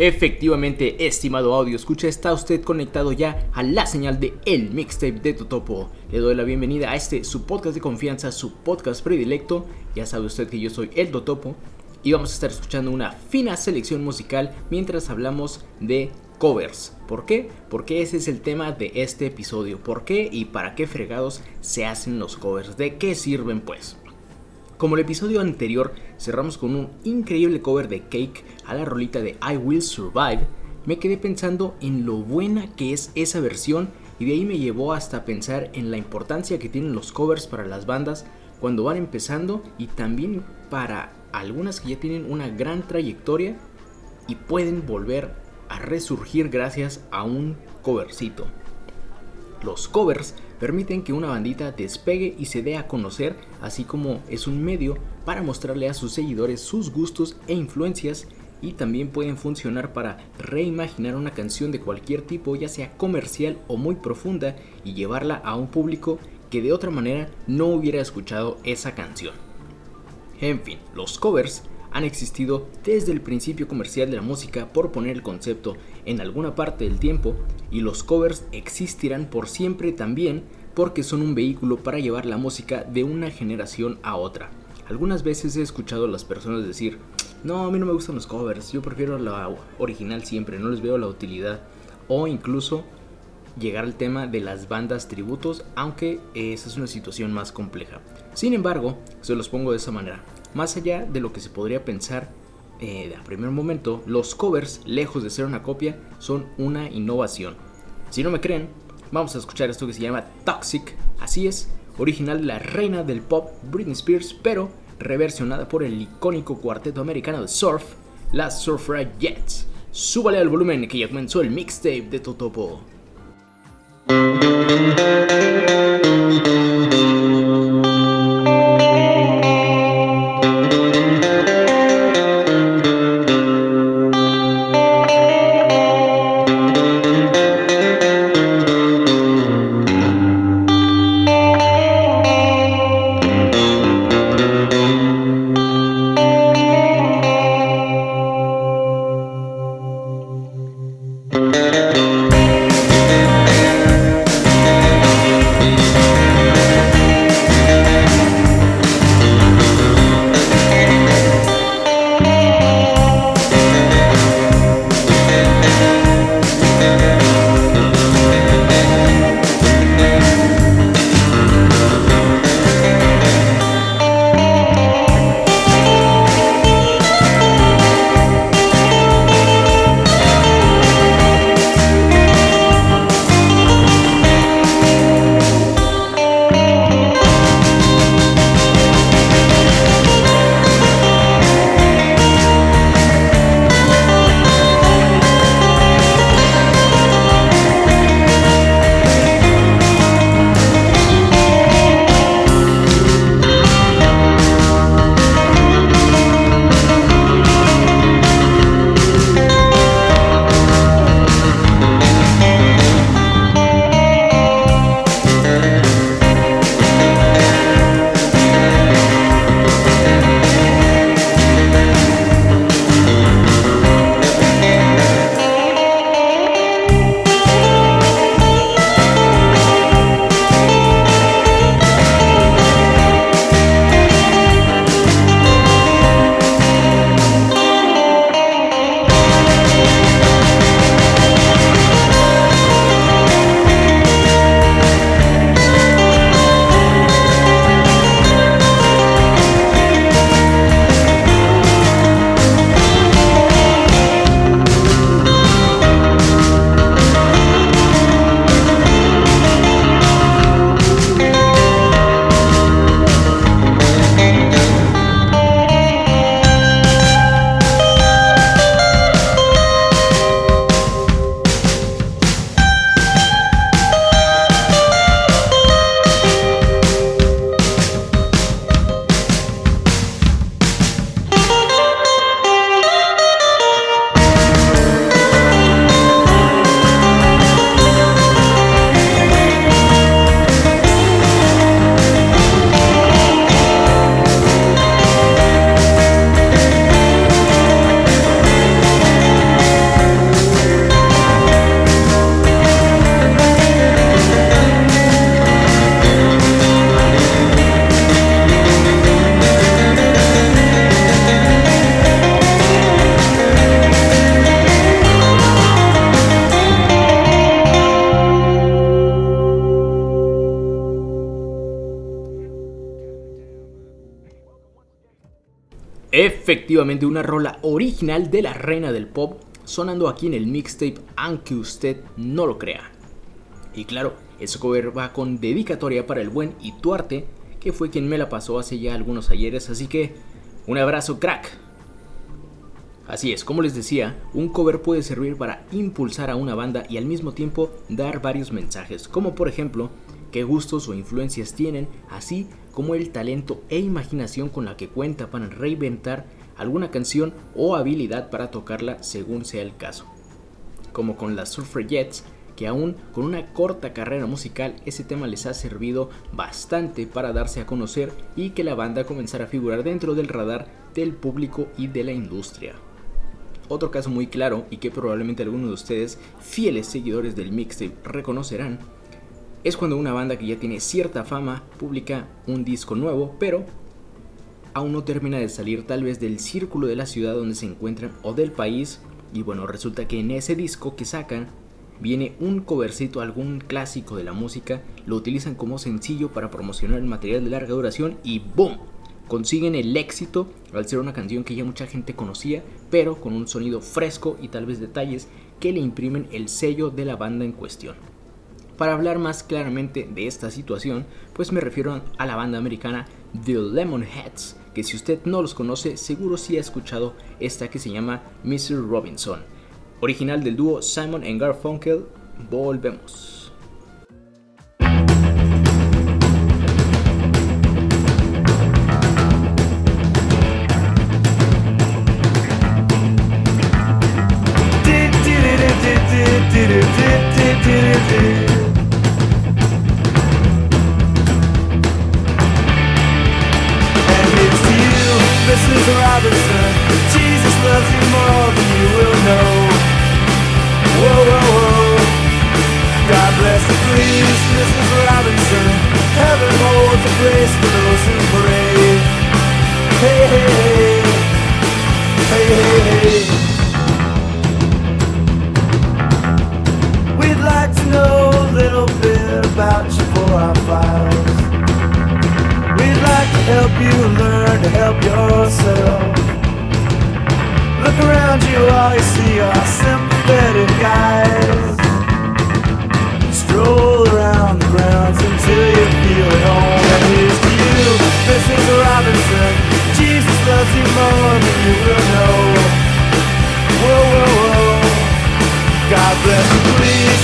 Efectivamente, estimado audio, escucha, está usted conectado ya a la señal de El Mixtape de Totopo. Le doy la bienvenida a este, su podcast de confianza, su podcast predilecto. Ya sabe usted que yo soy el Totopo y vamos a estar escuchando una fina selección musical mientras hablamos de covers. ¿Por qué? Porque ese es el tema de este episodio. ¿Por qué y para qué fregados se hacen los covers? ¿De qué sirven pues? Como el episodio anterior, cerramos con un increíble cover de Cake a la rolita de I Will Survive, me quedé pensando en lo buena que es esa versión y de ahí me llevó hasta pensar en la importancia que tienen los covers para las bandas cuando van empezando y también para algunas que ya tienen una gran trayectoria y pueden volver a resurgir gracias a un covercito. Los covers permiten que una bandita despegue y se dé a conocer, así como es un medio para mostrarle a sus seguidores sus gustos e influencias y también pueden funcionar para reimaginar una canción de cualquier tipo, ya sea comercial o muy profunda, y llevarla a un público que de otra manera no hubiera escuchado esa canción. En fin, los covers han existido desde el principio comercial de la música por poner el concepto en alguna parte del tiempo y los covers existirán por siempre también porque son un vehículo para llevar la música de una generación a otra. Algunas veces he escuchado a las personas decir, no, a mí no me gustan los covers, yo prefiero la original siempre, no les veo la utilidad. O incluso llegar al tema de las bandas tributos, aunque esa es una situación más compleja. Sin embargo, se los pongo de esa manera. Más allá de lo que se podría pensar eh, primer momento, los covers, lejos de ser una copia, son una innovación. Si no me creen, vamos a escuchar esto que se llama Toxic, así es, original de la reina del pop Britney Spears, pero reversionada por el icónico cuarteto americano de surf, las Surfra Jets. Súbale al volumen que ya comenzó el mixtape de Totopo. Efectivamente, una rola original de la reina del pop sonando aquí en el mixtape, aunque usted no lo crea. Y claro, ese cover va con dedicatoria para el buen Ituarte, que fue quien me la pasó hace ya algunos ayeres, así que un abrazo crack. Así es, como les decía, un cover puede servir para impulsar a una banda y al mismo tiempo dar varios mensajes, como por ejemplo, qué gustos o influencias tienen, así como el talento e imaginación con la que cuenta para reinventar alguna canción o habilidad para tocarla según sea el caso. Como con las Suffragettes, que aún con una corta carrera musical ese tema les ha servido bastante para darse a conocer y que la banda comenzara a figurar dentro del radar del público y de la industria. Otro caso muy claro y que probablemente algunos de ustedes, fieles seguidores del mixtape, reconocerán, es cuando una banda que ya tiene cierta fama publica un disco nuevo, pero aún no termina de salir tal vez del círculo de la ciudad donde se encuentran o del país. Y bueno, resulta que en ese disco que sacan viene un covercito, algún clásico de la música, lo utilizan como sencillo para promocionar el material de larga duración y ¡boom! Consiguen el éxito al ser una canción que ya mucha gente conocía, pero con un sonido fresco y tal vez detalles que le imprimen el sello de la banda en cuestión. Para hablar más claramente de esta situación, pues me refiero a la banda americana The Lemonheads, que si usted no los conoce, seguro sí ha escuchado esta que se llama Mr. Robinson, original del dúo Simon and Garfunkel. Volvemos.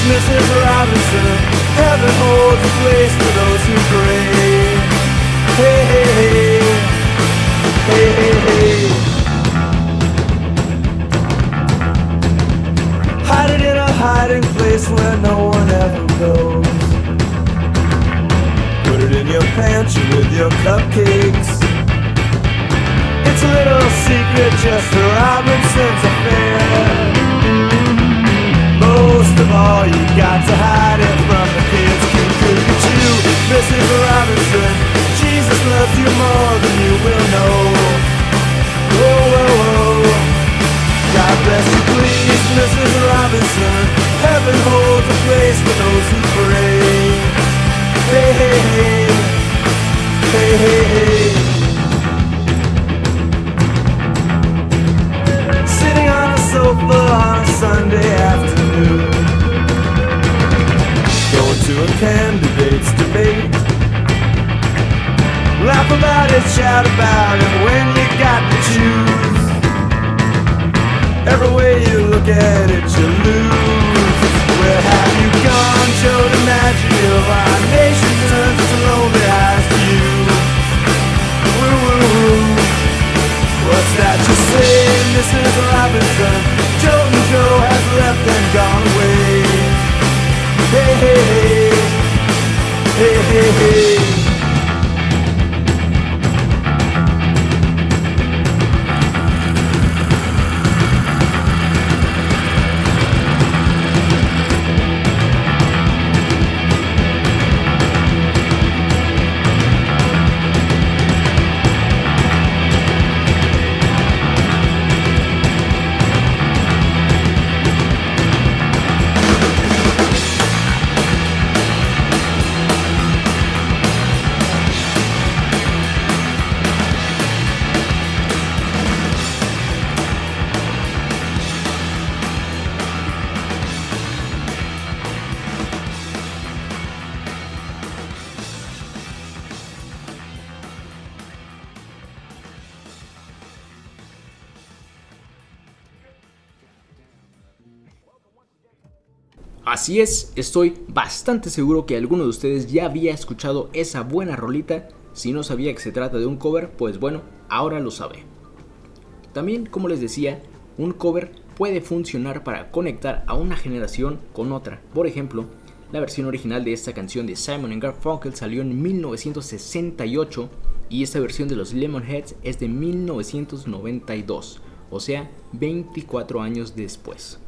Mrs. Robinson. Heaven holds a place for those who pray. Hey, hey, hey. Hey, hey, hey. Hide it in a hiding place where no one ever goes. Put it in your pantry with your cupcakes. It's a little secret just for Robinson's affair all you got to hide it from the kids. Cuckoo, Mrs. Robinson, Jesus loves you more than you will know. Whoa, whoa, whoa. God bless you, please, Mrs. Robinson. Heaven holds a place for those who pray. Hey, hey, hey. Hey, hey, hey. to a candidate's debate. Laugh about it, shout about it when you got to choose. Every way you look at it, you lose. Where have you gone? Show the magic of our nation's lonely eyes. Así es, estoy bastante seguro que alguno de ustedes ya había escuchado esa buena rolita. Si no sabía que se trata de un cover, pues bueno, ahora lo sabe. También, como les decía, un cover puede funcionar para conectar a una generación con otra. Por ejemplo, la versión original de esta canción de Simon Garfunkel salió en 1968 y esta versión de los Lemonheads es de 1992, o sea, 24 años después.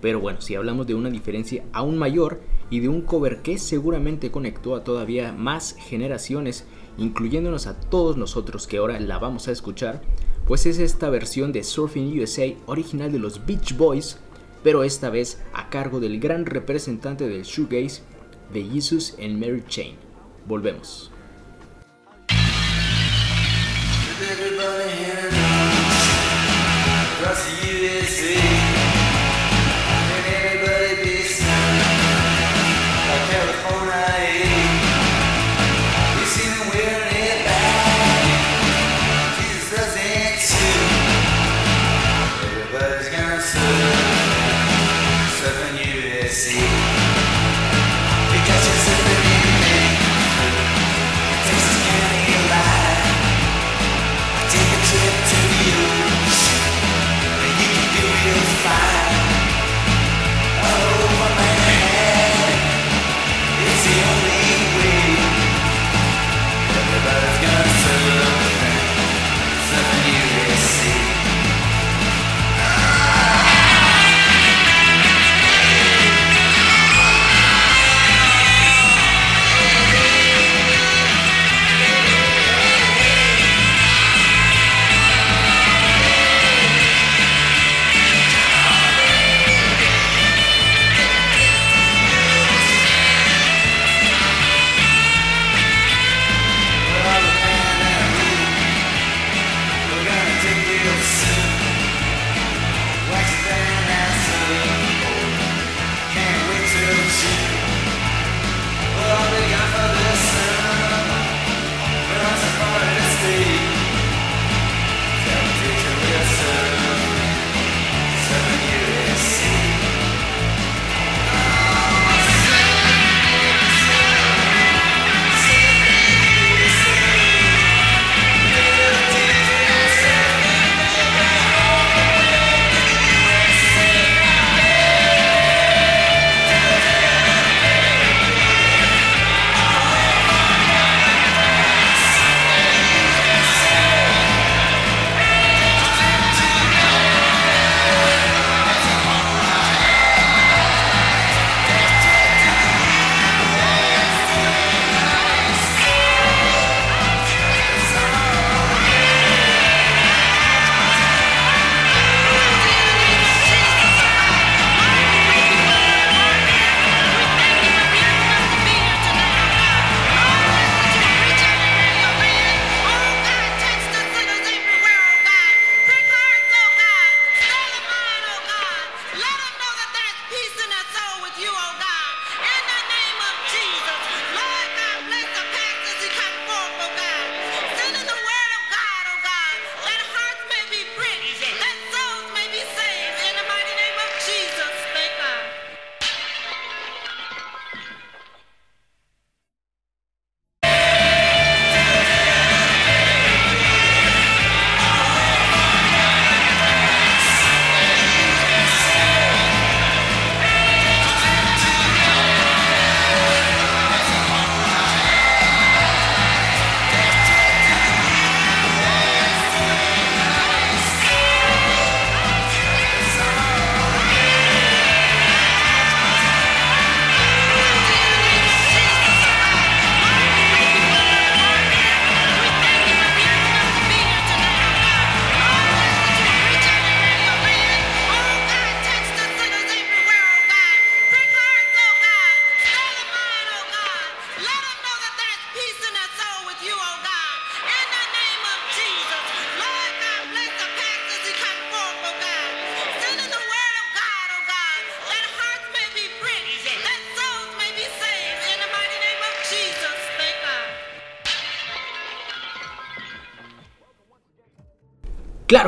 Pero bueno, si hablamos de una diferencia aún mayor y de un cover que seguramente conectó a todavía más generaciones, incluyéndonos a todos nosotros que ahora la vamos a escuchar, pues es esta versión de Surfing USA original de los Beach Boys, pero esta vez a cargo del gran representante del shoegaze de Jesus and Mary Chain. Volvemos.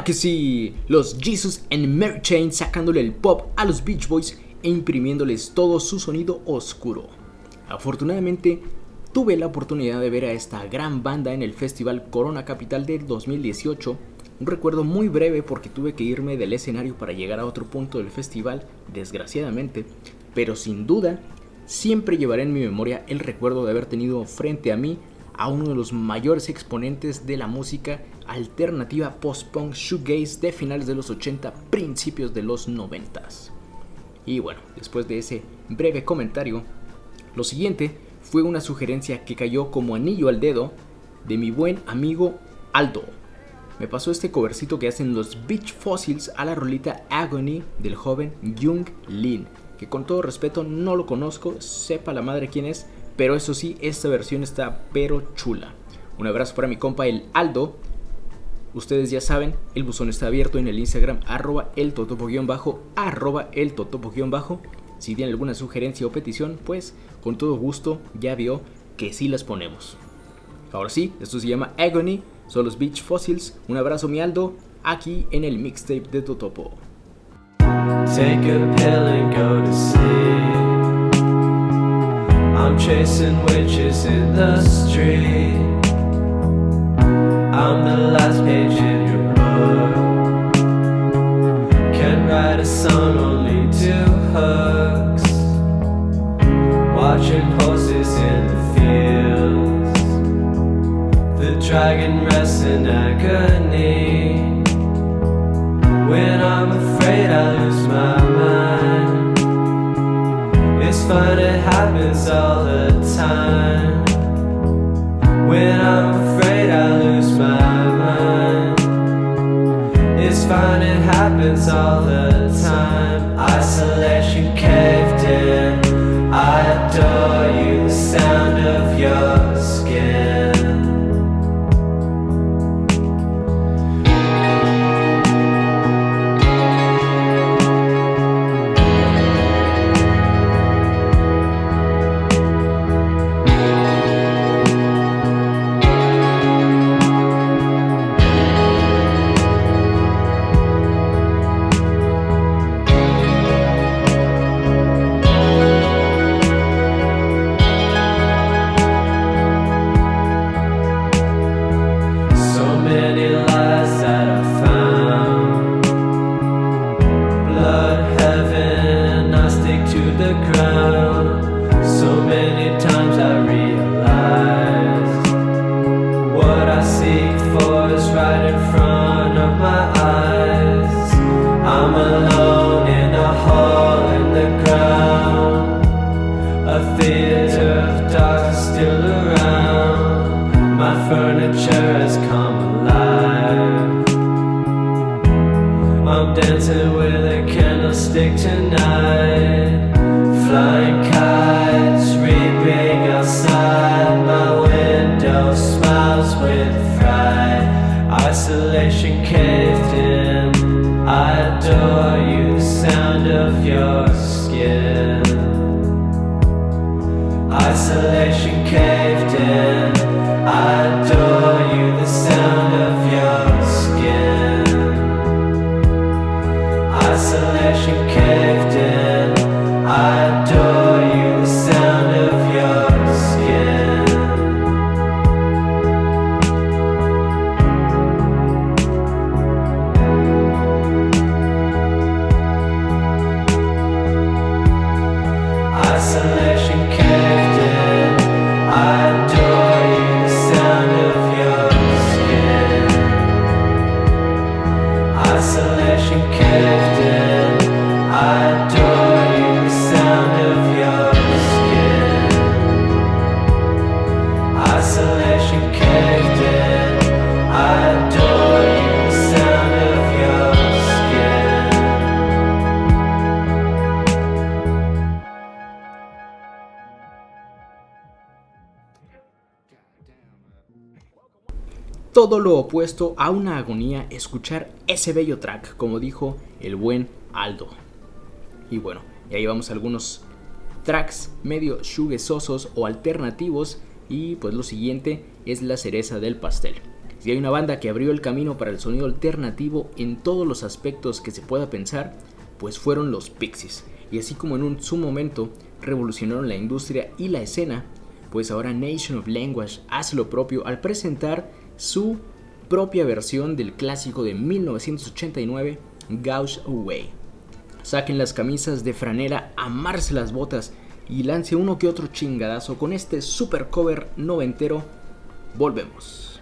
Que sí, los Jesus and Mary sacándole el pop a los Beach Boys e imprimiéndoles todo su sonido oscuro. Afortunadamente, tuve la oportunidad de ver a esta gran banda en el Festival Corona Capital del 2018. Un recuerdo muy breve porque tuve que irme del escenario para llegar a otro punto del festival, desgraciadamente, pero sin duda siempre llevaré en mi memoria el recuerdo de haber tenido frente a mí a uno de los mayores exponentes de la música alternativa post-punk shoegaze de finales de los 80, principios de los 90. Y bueno, después de ese breve comentario, lo siguiente fue una sugerencia que cayó como anillo al dedo de mi buen amigo Aldo. Me pasó este covercito que hacen los Beach Fossils a la rolita Agony del joven Jung Lin que con todo respeto no lo conozco, sepa la madre quién es, pero eso sí, esta versión está pero chula. Un abrazo para mi compa el Aldo. Ustedes ya saben, el buzón está abierto en el Instagram arroba el totopo-bajo, arroba el totopo-bajo. Si tienen alguna sugerencia o petición, pues con todo gusto ya vio que sí las ponemos. Ahora sí, esto se llama Agony, son los Beach Fossils. Un abrazo mi Aldo, aquí en el mixtape de Totopo. I'm chasing in the street. I'm the last page in your book. Can write a song only two hooks. Watching horses in the fields. The dragon rests in agony. When I'm afraid I lose my mind. It's fine, it happens all the time. When I'm afraid happens all the time. Isolation caved in. I adore todo lo opuesto a una agonía escuchar ese bello track, como dijo el buen Aldo. Y bueno, y ahí vamos a algunos tracks medio shoegazosos o alternativos y pues lo siguiente es la cereza del pastel. Si hay una banda que abrió el camino para el sonido alternativo en todos los aspectos que se pueda pensar, pues fueron los Pixies. y así como en un su momento revolucionaron la industria y la escena, pues ahora Nation of Language hace lo propio al presentar su propia versión del clásico de 1989, Gauge Away. Saquen las camisas de franela, amarse las botas y lance uno que otro chingadazo con este super cover noventero. Volvemos.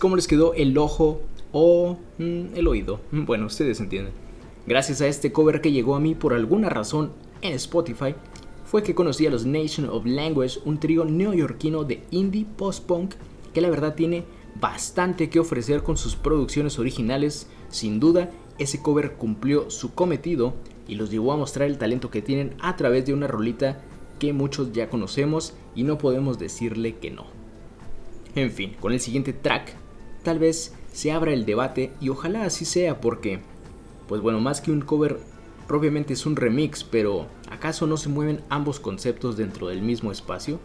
Como les quedó el ojo o mm, el oído. Mm, bueno, ustedes entienden. Gracias a este cover que llegó a mí por alguna razón en Spotify, fue que conocí a los Nation of Language, un trío neoyorquino de indie post-punk que la verdad tiene bastante que ofrecer con sus producciones originales. Sin duda, ese cover cumplió su cometido y los llevó a mostrar el talento que tienen a través de una rolita que muchos ya conocemos y no podemos decirle que no. En fin, con el siguiente track, tal vez se abra el debate y ojalá así sea porque, pues bueno, más que un cover, propiamente es un remix, pero ¿acaso no se mueven ambos conceptos dentro del mismo espacio?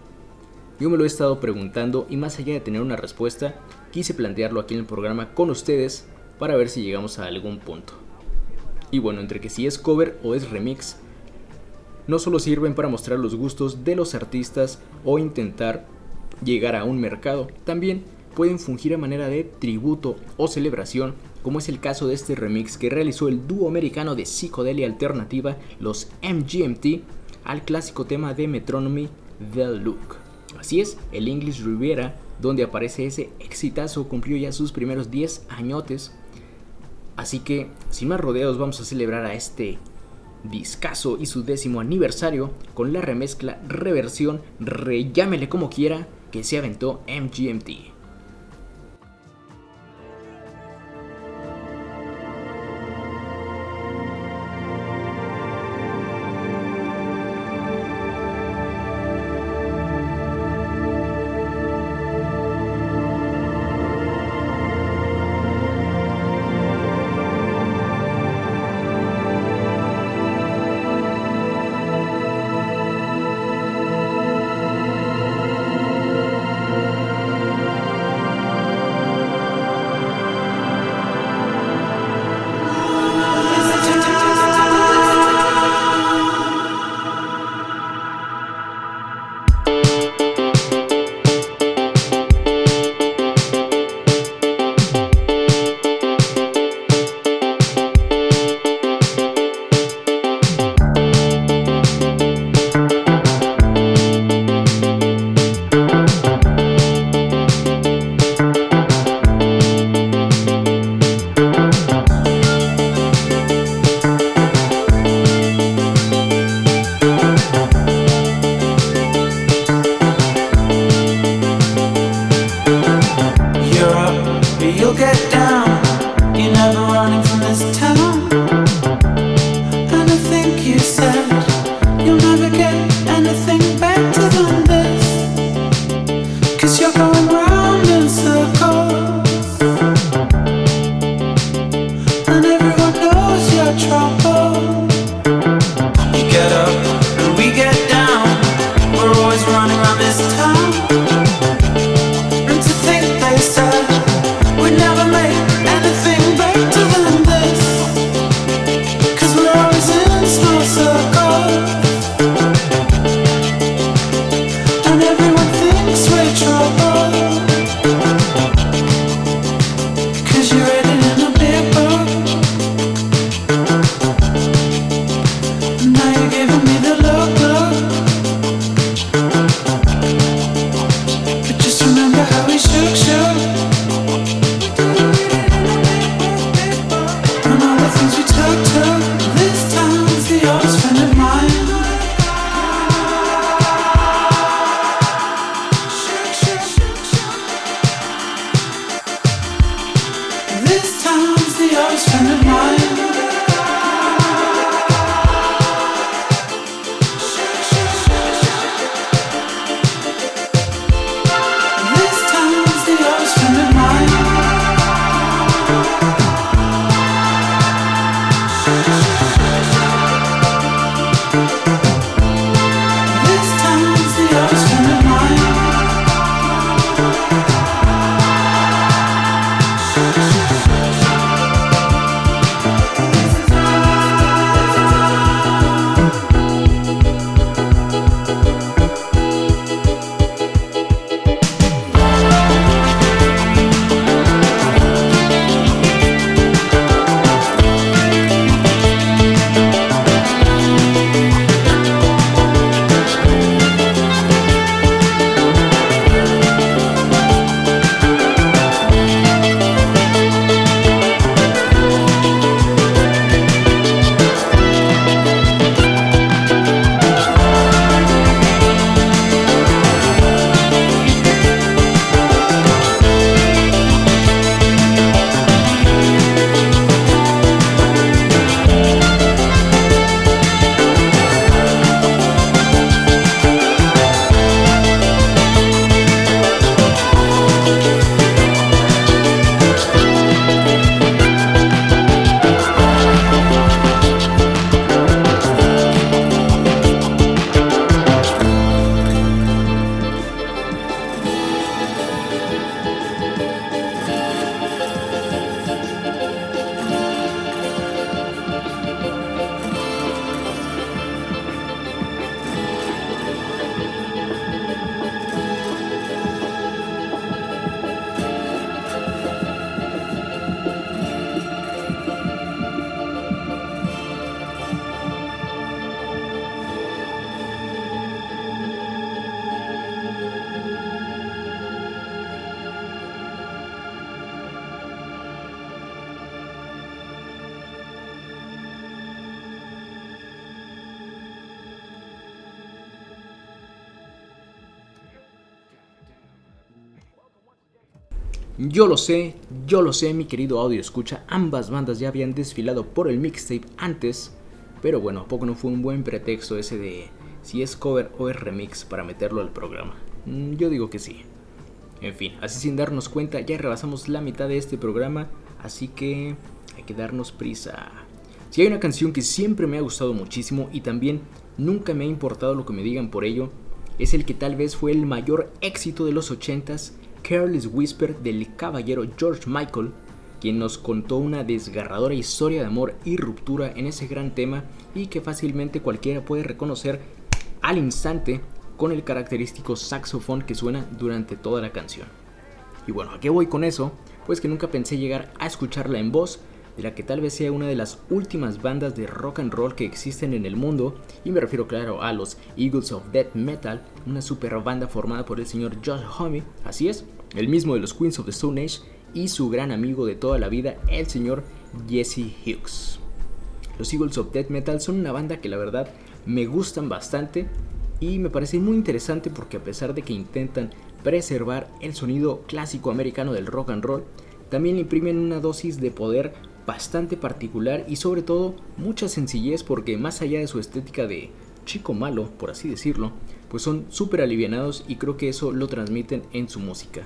Yo me lo he estado preguntando y más allá de tener una respuesta, quise plantearlo aquí en el programa con ustedes para ver si llegamos a algún punto. Y bueno, entre que si es cover o es remix, no solo sirven para mostrar los gustos de los artistas o intentar llegar a un mercado, también pueden fungir a manera de tributo o celebración, como es el caso de este remix que realizó el dúo americano de psicodelia alternativa, los MGMT, al clásico tema de Metronomy The Look. Así es, el English Riviera, donde aparece ese exitazo, cumplió ya sus primeros 10 añotes. Así que, sin más rodeos, vamos a celebrar a este discazo y su décimo aniversario con la remezcla, reversión, rellámele como quiera que se aventó MGMT. Yo lo sé, yo lo sé, mi querido audio escucha, ambas bandas ya habían desfilado por el mixtape antes, pero bueno, ¿a poco no fue un buen pretexto ese de si es cover o es remix para meterlo al programa? Mm, yo digo que sí. En fin, así sin darnos cuenta ya rebasamos la mitad de este programa, así que hay que darnos prisa. Si hay una canción que siempre me ha gustado muchísimo y también nunca me ha importado lo que me digan por ello, es el que tal vez fue el mayor éxito de los 80s, Careless Whisper del caballero George Michael, quien nos contó una desgarradora historia de amor y ruptura en ese gran tema y que fácilmente cualquiera puede reconocer al instante con el característico saxofón que suena durante toda la canción. Y bueno, ¿a qué voy con eso? Pues que nunca pensé llegar a escucharla en voz, de la que tal vez sea una de las últimas bandas de rock and roll que existen en el mundo, y me refiero claro a los Eagles of Death Metal, una super banda formada por el señor Josh Homme, así es, el mismo de los Queens of the Stone Age, y su gran amigo de toda la vida, el señor Jesse Hughes. Los Eagles of Death Metal son una banda que la verdad me gustan bastante y me parece muy interesante porque a pesar de que intentan preservar el sonido clásico americano del rock and roll, también imprimen una dosis de poder bastante particular y sobre todo mucha sencillez porque más allá de su estética de chico malo, por así decirlo, pues son súper alivianados y creo que eso lo transmiten en su música.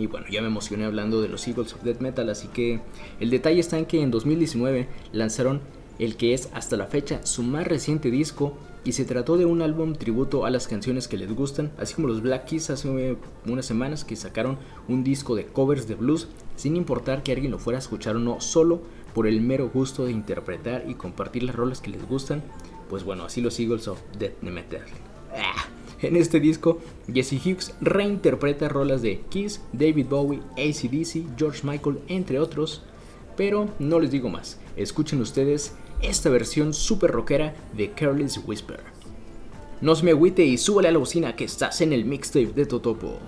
Y bueno, ya me emocioné hablando de los Eagles of Death Metal, así que el detalle está en que en 2019 lanzaron el que es hasta la fecha su más reciente disco y se trató de un álbum tributo a las canciones que les gustan, así como los Black Keys hace unas semanas que sacaron un disco de covers de blues, sin importar que alguien lo fuera a escuchar o no, solo por el mero gusto de interpretar y compartir las rolas que les gustan, pues bueno, así los Eagles of Death Metal. Ah, en este disco, Jesse Hughes reinterpreta rolas de Kiss, David Bowie, ACDC, George Michael, entre otros, pero no les digo más, escuchen ustedes esta versión super rockera de Careless Whisper. No se me agüite y súbale a la bocina que estás en el mixtape de Totopo.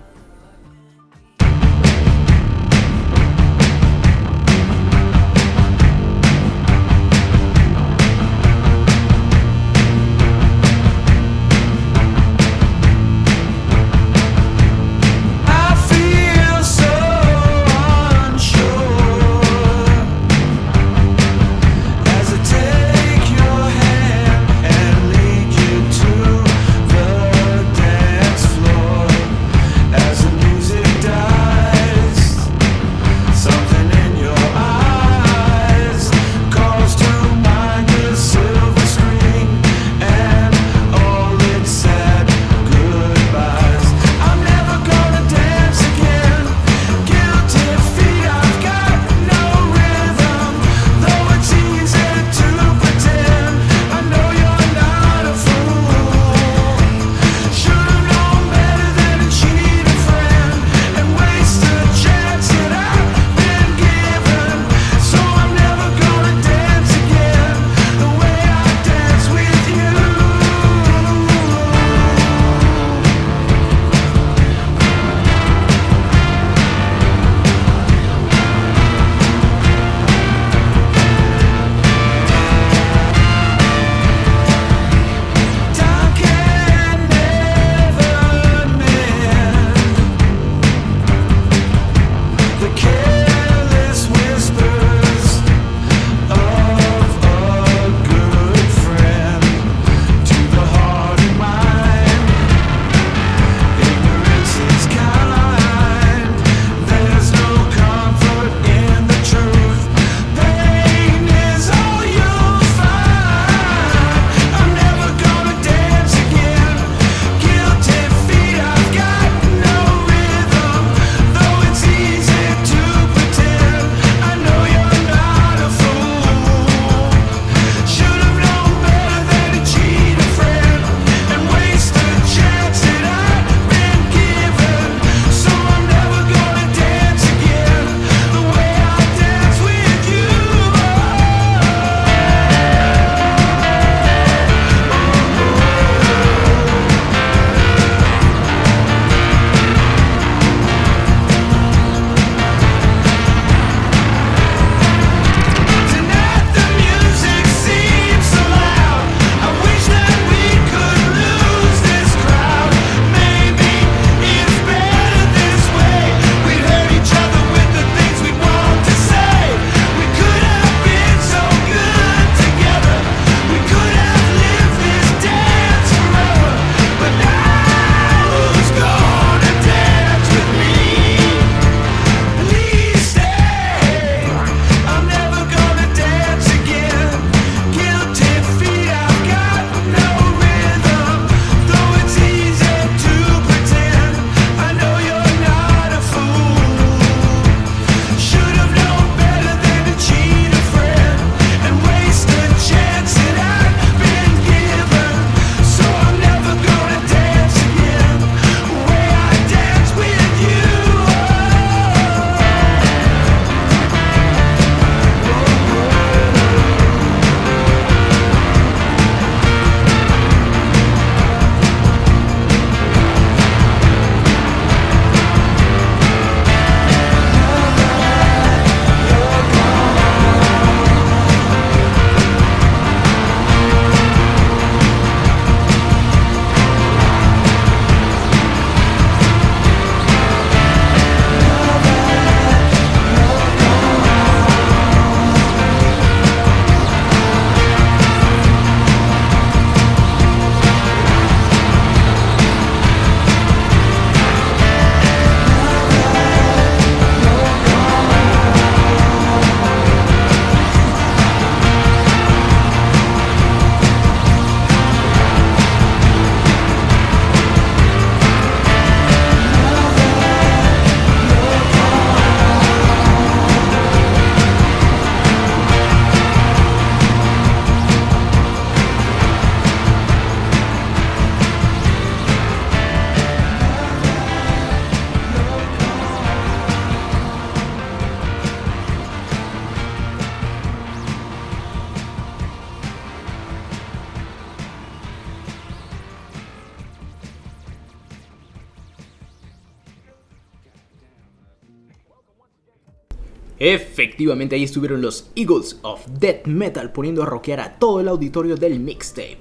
Efectivamente, ahí estuvieron los Eagles of Death Metal poniendo a rockear a todo el auditorio del mixtape.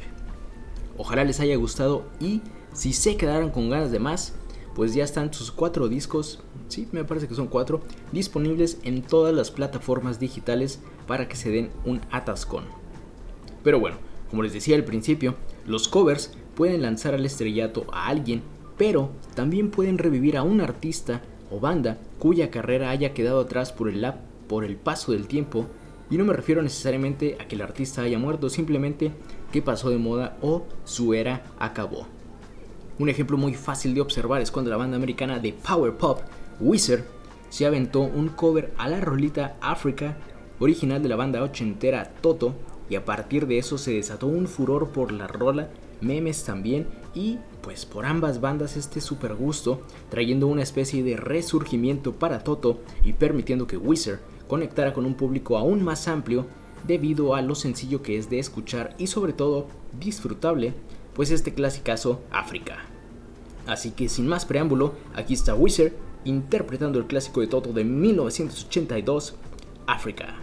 Ojalá les haya gustado y si se quedaron con ganas de más, pues ya están sus cuatro discos, sí, me parece que son cuatro, disponibles en todas las plataformas digitales para que se den un atascón. Pero bueno, como les decía al principio, los covers pueden lanzar al estrellato a alguien, pero también pueden revivir a un artista o banda cuya carrera haya quedado atrás por el, por el paso del tiempo, y no me refiero necesariamente a que el artista haya muerto, simplemente que pasó de moda o su era acabó. Un ejemplo muy fácil de observar es cuando la banda americana de Power Pop, Wizard, se aventó un cover a la rolita Africa, original de la banda ochentera Toto, y a partir de eso se desató un furor por la rola, memes también, y pues por ambas bandas este super gusto, trayendo una especie de resurgimiento para Toto y permitiendo que Wizard conectara con un público aún más amplio debido a lo sencillo que es de escuchar y sobre todo disfrutable, pues este clasicazo África. Así que sin más preámbulo, aquí está Wizard interpretando el clásico de Toto de 1982, África.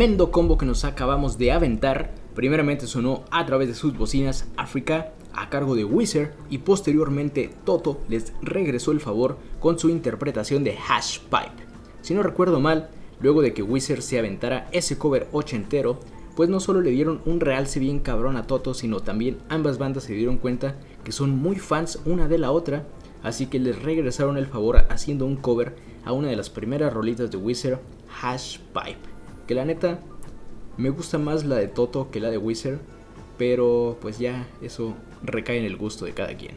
Tremendo combo que nos acabamos de aventar. Primeramente sonó a través de sus bocinas Africa a cargo de Wizard y posteriormente Toto les regresó el favor con su interpretación de Hash Pipe. Si no recuerdo mal, luego de que Wizard se aventara ese cover ochentero, pues no solo le dieron un realce bien cabrón a Toto, sino también ambas bandas se dieron cuenta que son muy fans una de la otra, así que les regresaron el favor haciendo un cover a una de las primeras rolitas de Wizard, Hash Pipe, que la neta me gusta más la de Toto que la de Wizard, pero pues ya eso recae en el gusto de cada quien.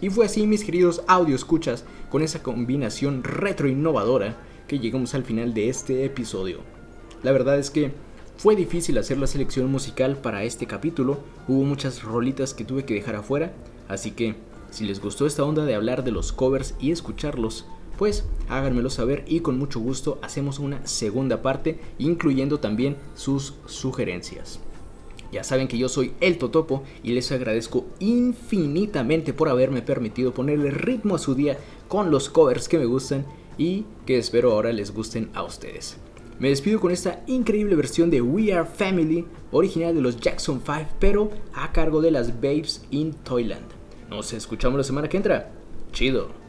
Y fue así, mis queridos audio escuchas, con esa combinación retro innovadora que llegamos al final de este episodio. La verdad es que fue difícil hacer la selección musical para este capítulo, hubo muchas rolitas que tuve que dejar afuera, así que si les gustó esta onda de hablar de los covers y escucharlos, pues háganmelo saber y con mucho gusto hacemos una segunda parte incluyendo también sus sugerencias. Ya saben que yo soy el Totopo y les agradezco infinitamente por haberme permitido ponerle ritmo a su día con los covers que me gustan y que espero ahora les gusten a ustedes. Me despido con esta increíble versión de We Are Family, original de los Jackson 5, pero a cargo de las Babes in Toyland. Nos escuchamos la semana que entra. Chido.